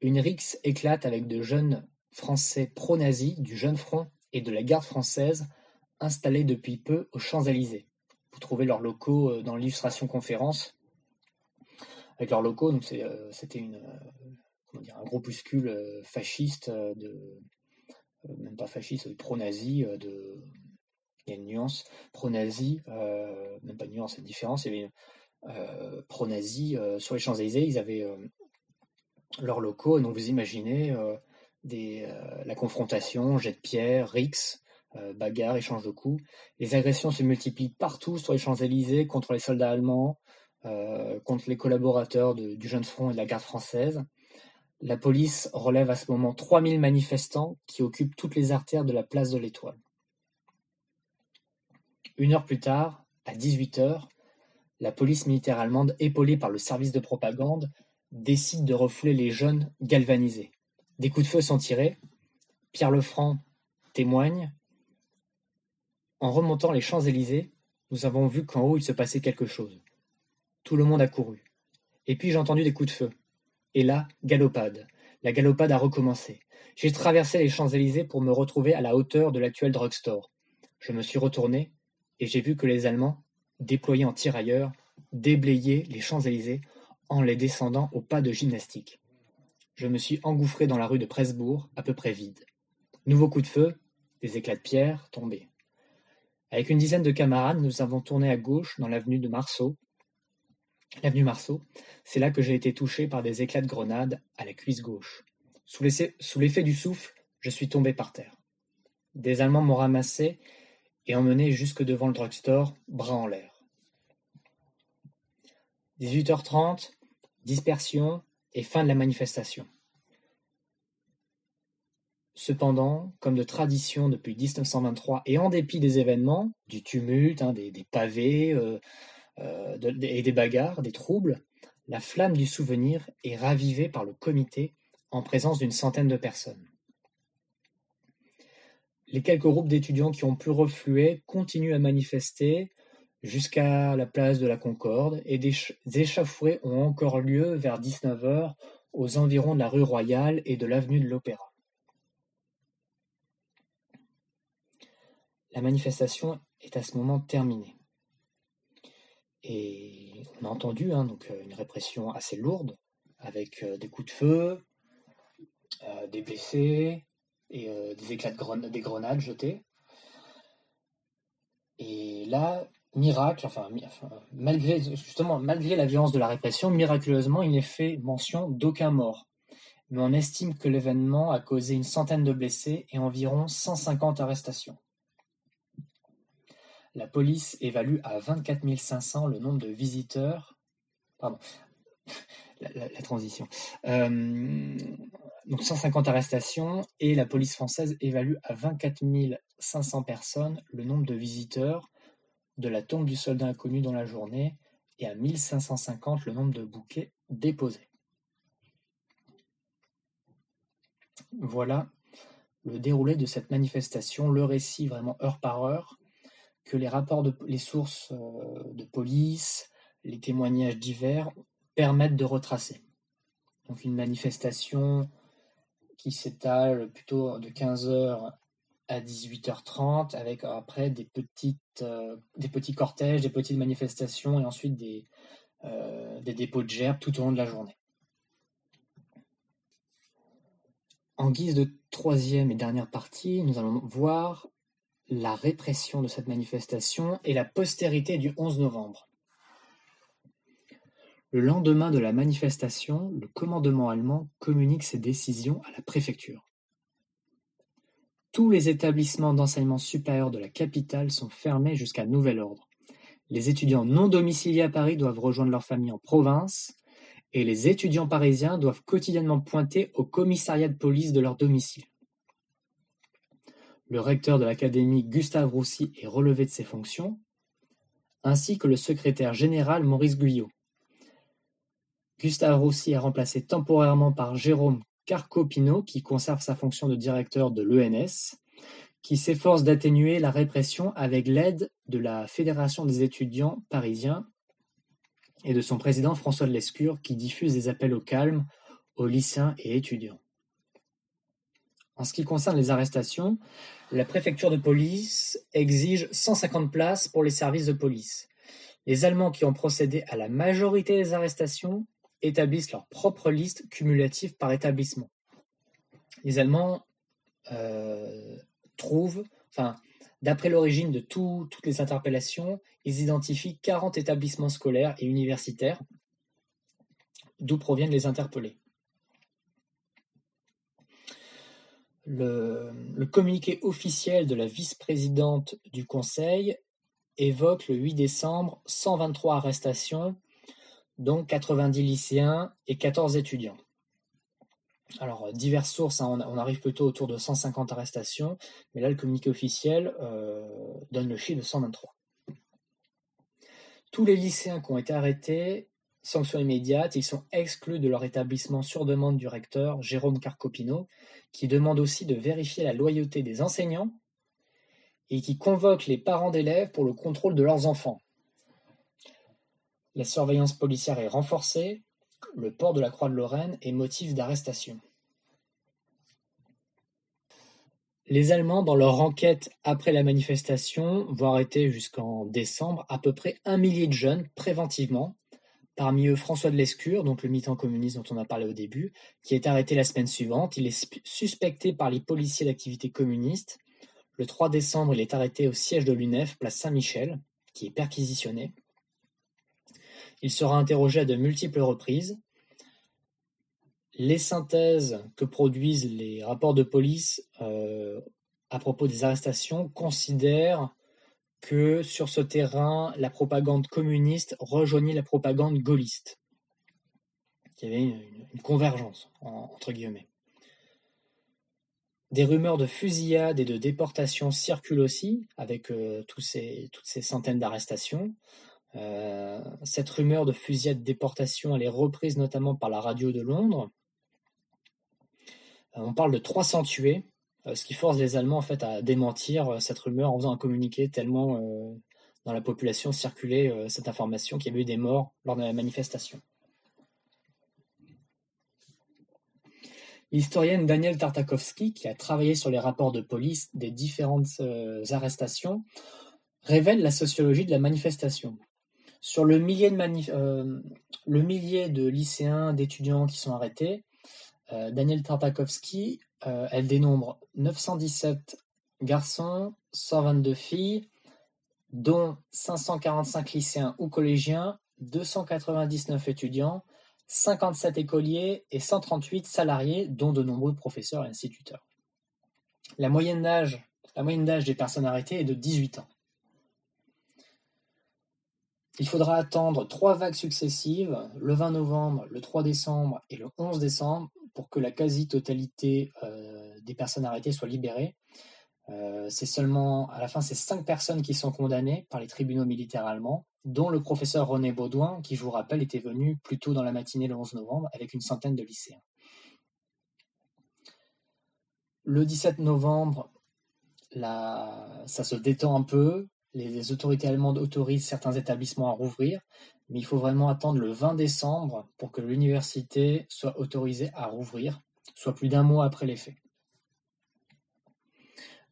une rixe éclate avec de jeunes Français pro-nazis du Jeune Front et de la Garde française installés depuis peu aux Champs-Élysées. Vous trouvez leurs locaux euh, dans l'illustration conférence. Avec leurs locaux, euh, c'était une comment dire, un groupuscule fasciste même pas fasciste, pro-nazi il y a une nuance pro-nazi, même pas une nuance, c'est une différence, il y avait euh, pro-nazi sur les Champs-Élysées, ils avaient leurs locaux, donc vous imaginez la confrontation, jet de pierre, rix, bagarre, échange de coups. Les agressions se multiplient partout sur les Champs-Élysées contre les soldats allemands, contre les collaborateurs du Jeune Front et de la garde française. La police relève à ce moment 3000 manifestants qui occupent toutes les artères de la place de l'Étoile. Une heure plus tard, à 18 heures, la police militaire allemande, épaulée par le service de propagande, décide de refouler les jeunes galvanisés. Des coups de feu sont tirés. Pierre Lefranc témoigne. En remontant les Champs-Élysées, nous avons vu qu'en haut il se passait quelque chose. Tout le monde a couru. Et puis j'ai entendu des coups de feu. Et là, galopade. La galopade a recommencé. J'ai traversé les Champs-Élysées pour me retrouver à la hauteur de l'actuel drugstore. Je me suis retourné et j'ai vu que les Allemands, déployés en tirailleurs, déblayaient les Champs-Élysées en les descendant au pas de gymnastique. Je me suis engouffré dans la rue de Presbourg, à peu près vide. Nouveau coup de feu, des éclats de pierre tombés. Avec une dizaine de camarades, nous avons tourné à gauche dans l'avenue de Marceau. L'avenue Marceau, c'est là que j'ai été touché par des éclats de grenade à la cuisse gauche. Sous l'effet du souffle, je suis tombé par terre. Des Allemands m'ont ramassé et emmené jusque devant le drugstore, bras en l'air. 18h30, dispersion et fin de la manifestation. Cependant, comme de tradition depuis 1923 et en dépit des événements, du tumulte, hein, des, pavés euh, euh, et des bagarres, des troubles, la flamme du souvenir est ravivée par le comité en présence d'une centaine de personnes. Les quelques groupes d'étudiants qui ont pu refluer continuent à manifester jusqu'à la place de la Concorde et des échauffourées ont encore lieu vers 19h aux environs de la rue Royale et de l'avenue de l'Opéra. La manifestation est à ce moment terminée. Et on a entendu hein, donc, une répression assez lourde, avec euh, des coups de feu, euh, des blessés, et euh, des éclats de des grenades jetées. Et là, miracle, enfin, malgré justement malgré la violence de la répression, miraculeusement, il n'est fait mention d'aucun mort. Mais on estime que l'événement a causé une centaine de blessés et environ 150 arrestations. La police évalue à 24 500 le nombre de visiteurs. Pardon, la, transition. Euh, donc 150 arrestations et la police française évalue à 24 500 personnes le nombre de visiteurs de la tombe du soldat inconnu dans la journée et à 1550 le nombre de bouquets déposés. Voilà le déroulé de cette manifestation, le récit vraiment heure par heure, que les rapports de les sources euh, de police, les témoignages divers permettent de retracer. Donc une manifestation qui s'étale plutôt de 15h à 18h30 avec après des petites euh, des petits cortèges, des petites manifestations et ensuite des, euh, des dépôts de gerbes tout au long de la journée. En guise de troisième et dernière partie, nous allons voir la répression de cette manifestation et la postérité du 11 novembre. Le lendemain de la manifestation, le commandement allemand communique ses décisions à la préfecture. Tous les établissements d'enseignement supérieur de la capitale sont fermés jusqu'à nouvel ordre. Les étudiants non domiciliés à Paris doivent rejoindre leur famille en province et les étudiants parisiens doivent quotidiennement pointer au commissariat de police de leur domicile. Le recteur de l'académie Gustave Roussy est relevé de ses fonctions, ainsi que le secrétaire général Maurice Guyot. Gustave Roussy est remplacé temporairement par Jérôme Carcopino, qui conserve sa fonction de directeur de l'ENS, qui s'efforce d'atténuer la répression avec l'aide de la Fédération des étudiants parisiens et de son président François de Lescure qui diffuse des appels au calme aux lycéens et étudiants. En ce qui concerne les arrestations, la préfecture de police exige 150 places pour les services de police. Les Allemands qui ont procédé à la majorité des arrestations établissent leur propre liste cumulative par établissement. Les Allemands euh, trouvent, enfin, d'après l'origine de toutes les interpellations, ils identifient 40 établissements scolaires et universitaires d'où proviennent les interpellés. Le, le, communiqué officiel de la vice-présidente du Conseil évoque le 8 décembre 123 arrestations, dont 90 lycéens et 14 étudiants. Alors, diverses sources, hein, on, arrive plutôt autour de 150 arrestations, mais là, le communiqué officiel euh, donne le chiffre de 123. Tous les lycéens qui ont été arrêtés, sanction immédiate, ils sont exclus de leur établissement sur demande du recteur, Jérôme Carcopino, qui demande aussi de vérifier la loyauté des enseignants et qui convoque les parents d'élèves pour le contrôle de leurs enfants. La surveillance policière est renforcée, le port de la Croix de Lorraine est motif d'arrestation. Les Allemands, dans leur enquête après la manifestation, vont arrêter jusqu'en décembre à peu près un millier de jeunes préventivement, parmi eux François de Lescure, donc le militant communiste dont on a parlé au début, qui est arrêté la semaine suivante. Il est suspecté par les policiers d'activité communiste. Le 3 décembre, il est arrêté au siège de l'UNEF, place Saint-Michel, qui est perquisitionné. Il sera interrogé à de multiples reprises. Les synthèses que produisent les rapports de police euh, à propos des arrestations considèrent que sur ce terrain, la propagande communiste rejoignit la propagande gaulliste. Il y avait une, convergence, entre guillemets. Des rumeurs de fusillades et de déportations circulent aussi, avec euh, toutes ces centaines d'arrestations. Euh, cette rumeur de fusillade déportation, elle est reprise notamment par la radio de Londres. Euh, on parle de 300 tués, euh, ce qui force les Allemands en fait à démentir cette rumeur en faisant un communiqué tellement dans la population circulait cette information qu'il y avait eu des morts lors de la manifestation. L'historienne Danielle Tartakovsky, qui a travaillé sur les rapports de police des différentes arrestations, révèle la sociologie de la manifestation. Sur le millier de, euh, le millier de lycéens, d'étudiants qui sont arrêtés, euh, Daniel Tartakovsky, euh, elle dénombre 917 garçons, 122 filles, dont 545 lycéens ou collégiens, 299 étudiants, 57 écoliers et 138 salariés, dont de nombreux professeurs et instituteurs. La moyenne d'âge des personnes arrêtées est de 18 ans. Il faudra attendre trois vagues successives, le 20 novembre, le 3 décembre et le 11 décembre, pour que la quasi-totalité euh, des personnes arrêtées soient libérées. Euh, c'est seulement, à la fin, c'est cinq personnes qui sont condamnées par les tribunaux militaires allemands, dont le professeur René Baudouin, qui, je vous rappelle, était venu plus tôt dans la matinée le 11 novembre avec une centaine de lycéens. Le 17 novembre, ça se détend un peu, les autorités allemandes autorisent certains établissements à rouvrir, mais il faut vraiment attendre le 20 décembre pour que l'université soit autorisée à rouvrir, soit plus d'un mois après les faits.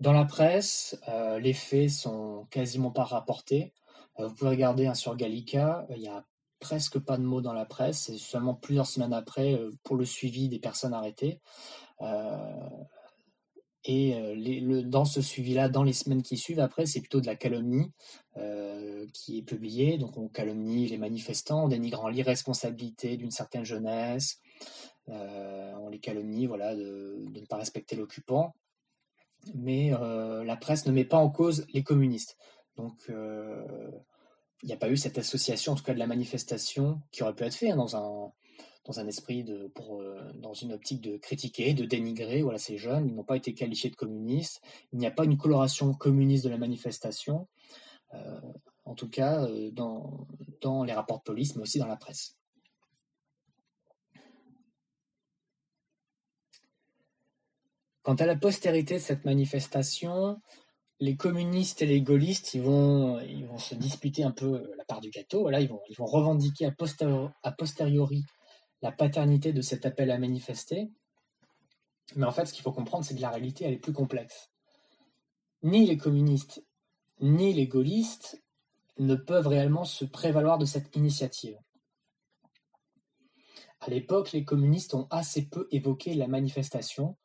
Dans la presse, euh, les faits sont quasiment pas rapportés. Euh, vous pouvez regarder hein, sur Gallica, il n'y a presque pas de mots dans la presse, c'est seulement plusieurs semaines après euh, pour le suivi des personnes arrêtées. Et le, dans ce suivi-là, dans les semaines qui suivent, après, c'est plutôt de la calomnie qui est publiée. Donc on calomnie les manifestants en dénigrant l'irresponsabilité d'une certaine jeunesse. on les calomnie voilà, de, ne pas respecter l'occupant. Mais la presse ne met pas en cause les communistes. Donc il n'y a pas eu cette association, en tout cas de la manifestation, qui aurait pu être faite hein, dans un dans un esprit de, pour, euh, dans une optique de critiquer, de dénigrer. Voilà, ces jeunes, ils n'ont pas été qualifiés de communistes. Il n'y a pas une coloration communiste de la manifestation, euh, en tout cas euh, dans, dans les rapports de police, mais aussi dans la presse. Quant à la postérité de cette manifestation, les communistes et les gaullistes, ils vont, ils vont se disputer un peu la part du gâteau. Ils vont, ils vont revendiquer a posteriori la paternité de cet appel à manifester. Mais en fait, ce qu'il faut comprendre, c'est que la réalité, elle est plus complexe. Ni les communistes, ni les gaullistes ne peuvent réellement se prévaloir de cette initiative. À l'époque, les communistes ont assez peu évoqué la manifestation.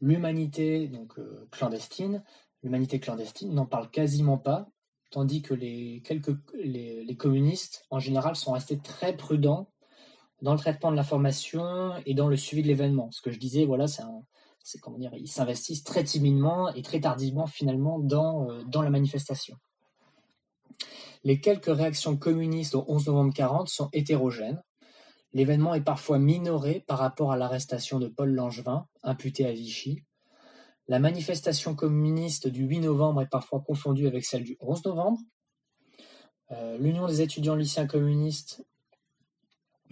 L'humanité euh, clandestine, l'humanité clandestine n'en parle quasiment pas, tandis que les, communistes, en général, sont restés très prudents dans le traitement de l'information et dans le suivi de l'événement. Ce que je disais, voilà, c'est comment dire, ils s'investissent très timidement et très tardivement finalement dans, euh, dans la manifestation. Les quelques réactions communistes au 11 novembre 40 sont hétérogènes. L'événement est parfois minoré par rapport à l'arrestation de Paul Langevin, imputé à Vichy. La manifestation communiste du 8 novembre est parfois confondue avec celle du 11 novembre. Euh, L'Union des étudiants lycéens communistes,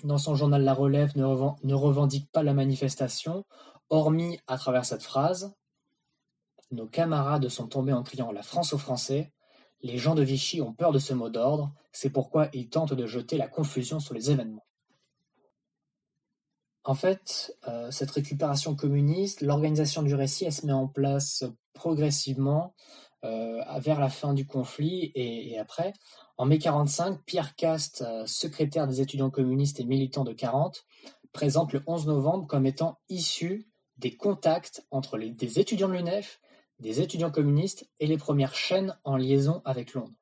dans son journal La Relève, ne, revend, ne revendique pas la manifestation, hormis à travers cette phrase Nos camarades sont tombés en criant La France aux Français. Les gens de Vichy ont peur de ce mot d'ordre, c'est pourquoi ils tentent de jeter la confusion sur les événements. En fait, euh, cette récupération communiste, l'organisation du récit, elle se met en place progressivement euh, vers la fin du conflit et, après. En mai 45, Pierre Cast, euh, secrétaire des étudiants communistes et militant de 40, présente le 11 novembre comme étant issu des contacts entre des étudiants de l'UNEF, des étudiants communistes et les premières chaînes en liaison avec Londres.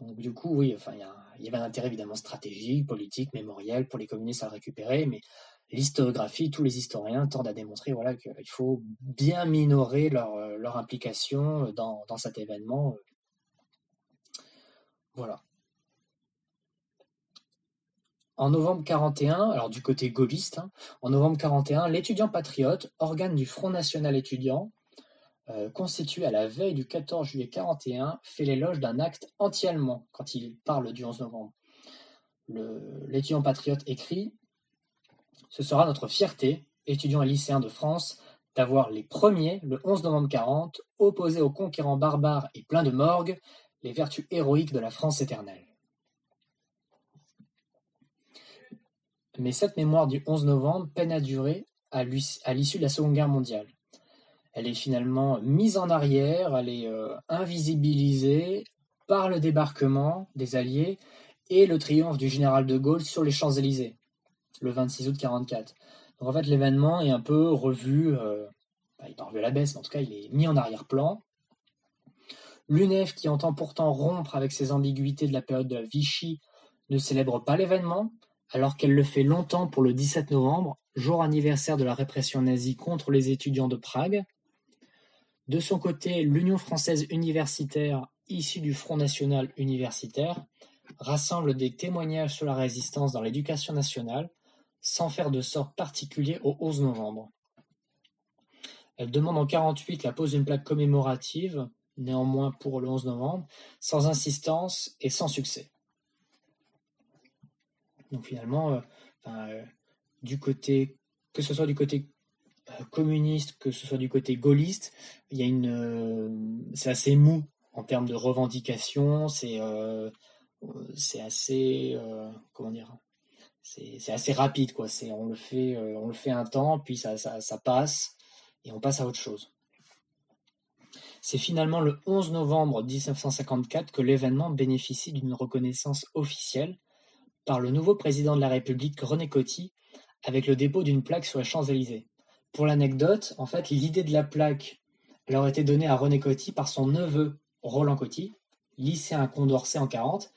Donc du coup, oui, il y, avait un intérêt évidemment stratégique, politique, mémoriel pour les communistes à le récupérer, mais l'historiographie, tous les historiens tendent à démontrer voilà, qu'il faut bien minorer leur, leur implication dans, dans, cet événement. Voilà. En novembre 41, alors du côté gaulliste, hein, en novembre 41, l'étudiant patriote, organe du Front National étudiant, euh, constitué à la veille du 14 juillet 41, fait l'éloge d'un acte anti-allemand quand il parle du 11 novembre. L'étudiant patriote écrit Ce sera notre fierté, étudiants et lycéens de France, d'avoir les premiers, le 11 novembre 40, opposés aux conquérants barbares et pleins de morgue, les vertus héroïques de la France éternelle. Mais cette mémoire du 11 novembre peine à durer à l'issue de la Seconde Guerre mondiale elle est finalement mise en arrière, elle est euh, invisibilisée par le débarquement des Alliés et le triomphe du général de Gaulle sur les Champs-Élysées, le 26 août 1944. Donc en fait, l'événement est un peu revu, euh, bah, il pas revu à la baisse, mais en tout cas, il est mis en arrière-plan. L'UNEF, qui entend pourtant rompre avec ses ambiguïtés de la période de Vichy, ne célèbre pas l'événement, alors qu'elle le fait longtemps pour le 17 novembre, jour anniversaire de la répression nazie contre les étudiants de Prague, de son côté, l'Union française universitaire, issue du Front national universitaire, rassemble des témoignages sur la résistance dans l'éducation nationale, sans faire de sort particulier au 11 novembre. Elle demande en 48 la pose d'une plaque commémorative, néanmoins pour le 11 novembre, sans insistance et sans succès. Donc finalement, euh, euh, que ce soit du côté euh, communiste, que ce soit du côté gaulliste, il y a une, c'est assez mou en termes de revendications, c'est c'est assez, comment dire, c'est assez rapide quoi. C'est on le fait, on le fait un temps, puis ça, ça passe et on passe à autre chose. C'est finalement le 11 novembre 1954 que l'événement bénéficie d'une reconnaissance officielle par le nouveau président de la République René Coty avec le dépôt d'une plaque sur les Champs-Élysées. Pour l'anecdote, en fait, l'idée de la plaque leur a été donnée à René Coty par son neveu Roland Coty, lycéen à Condorcet en 40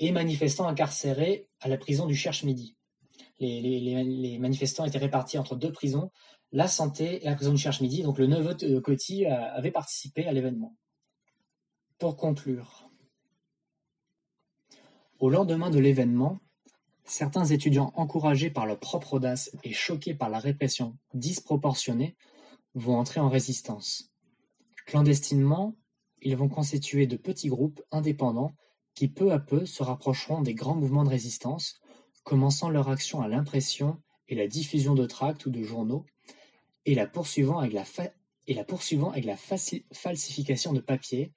et manifestant incarcéré à la prison du Cherche-Midi. Les, manifestants étaient répartis entre deux prisons, la Santé et la prison du Cherche-Midi, donc le neveu de Coty avait participé à l'événement. Pour conclure, au lendemain de l'événement, Certains étudiants encouragés par leur propre audace et choqués par la répression disproportionnée vont entrer en résistance. Clandestinement, ils vont constituer de petits groupes indépendants qui peu à peu se rapprocheront des grands mouvements de résistance, commençant leur action à l'impression et la diffusion de tracts ou de journaux, et la poursuivant avec la, falsification de papier,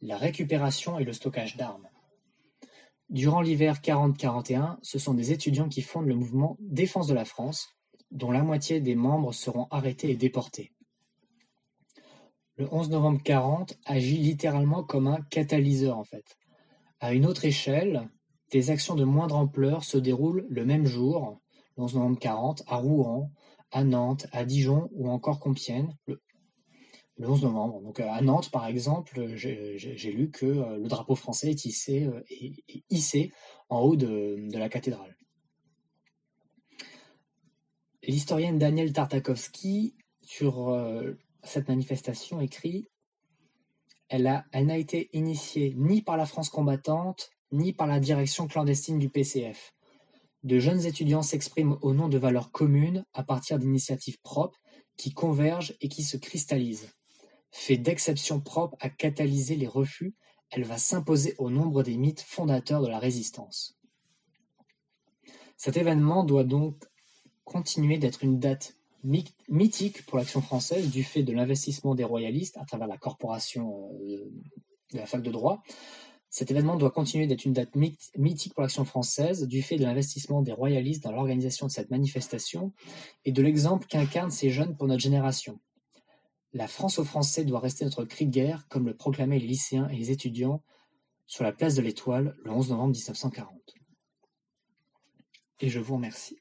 la récupération et le stockage d'armes. Durant l'hiver 40-41, ce sont des étudiants qui fondent le mouvement Défense de la France, dont la moitié des membres seront arrêtés et déportés. Le 11 novembre 40 agit littéralement comme un catalyseur en fait. À une autre échelle, des actions de moindre ampleur se déroulent le même jour, le 11 novembre 40, à Rouen, à Nantes, à Dijon ou encore Compiègne, le, 11 novembre. Donc à Nantes, par exemple, j'ai lu que euh, le drapeau français est hissé, euh, en haut de, la cathédrale. L'historienne Danielle Tartakovsky, sur euh, cette manifestation, écrit Elle n'a été initiée ni par la France combattante, ni par la direction clandestine du PCF. De jeunes étudiants s'expriment au nom de valeurs communes à partir d'initiatives propres qui convergent et qui se cristallisent. Fait d'exceptions propres à catalyser les refus, elle va s'imposer au nombre des mythes fondateurs de la résistance. Cet événement doit donc continuer d'être une date mythique pour l'action française du fait de l'investissement des royalistes à travers la corporation euh, de la fac de droit, cet événement doit continuer d'être une date mythique pour l'action française du fait de l'investissement des royalistes dans l'organisation de cette manifestation et de l'exemple qu'incarnent ces jeunes pour notre génération. La France aux Français doit rester notre cri de guerre, comme le proclamaient les lycéens et les étudiants sur la place de l'Étoile le 11 novembre 1940. Et je vous remercie.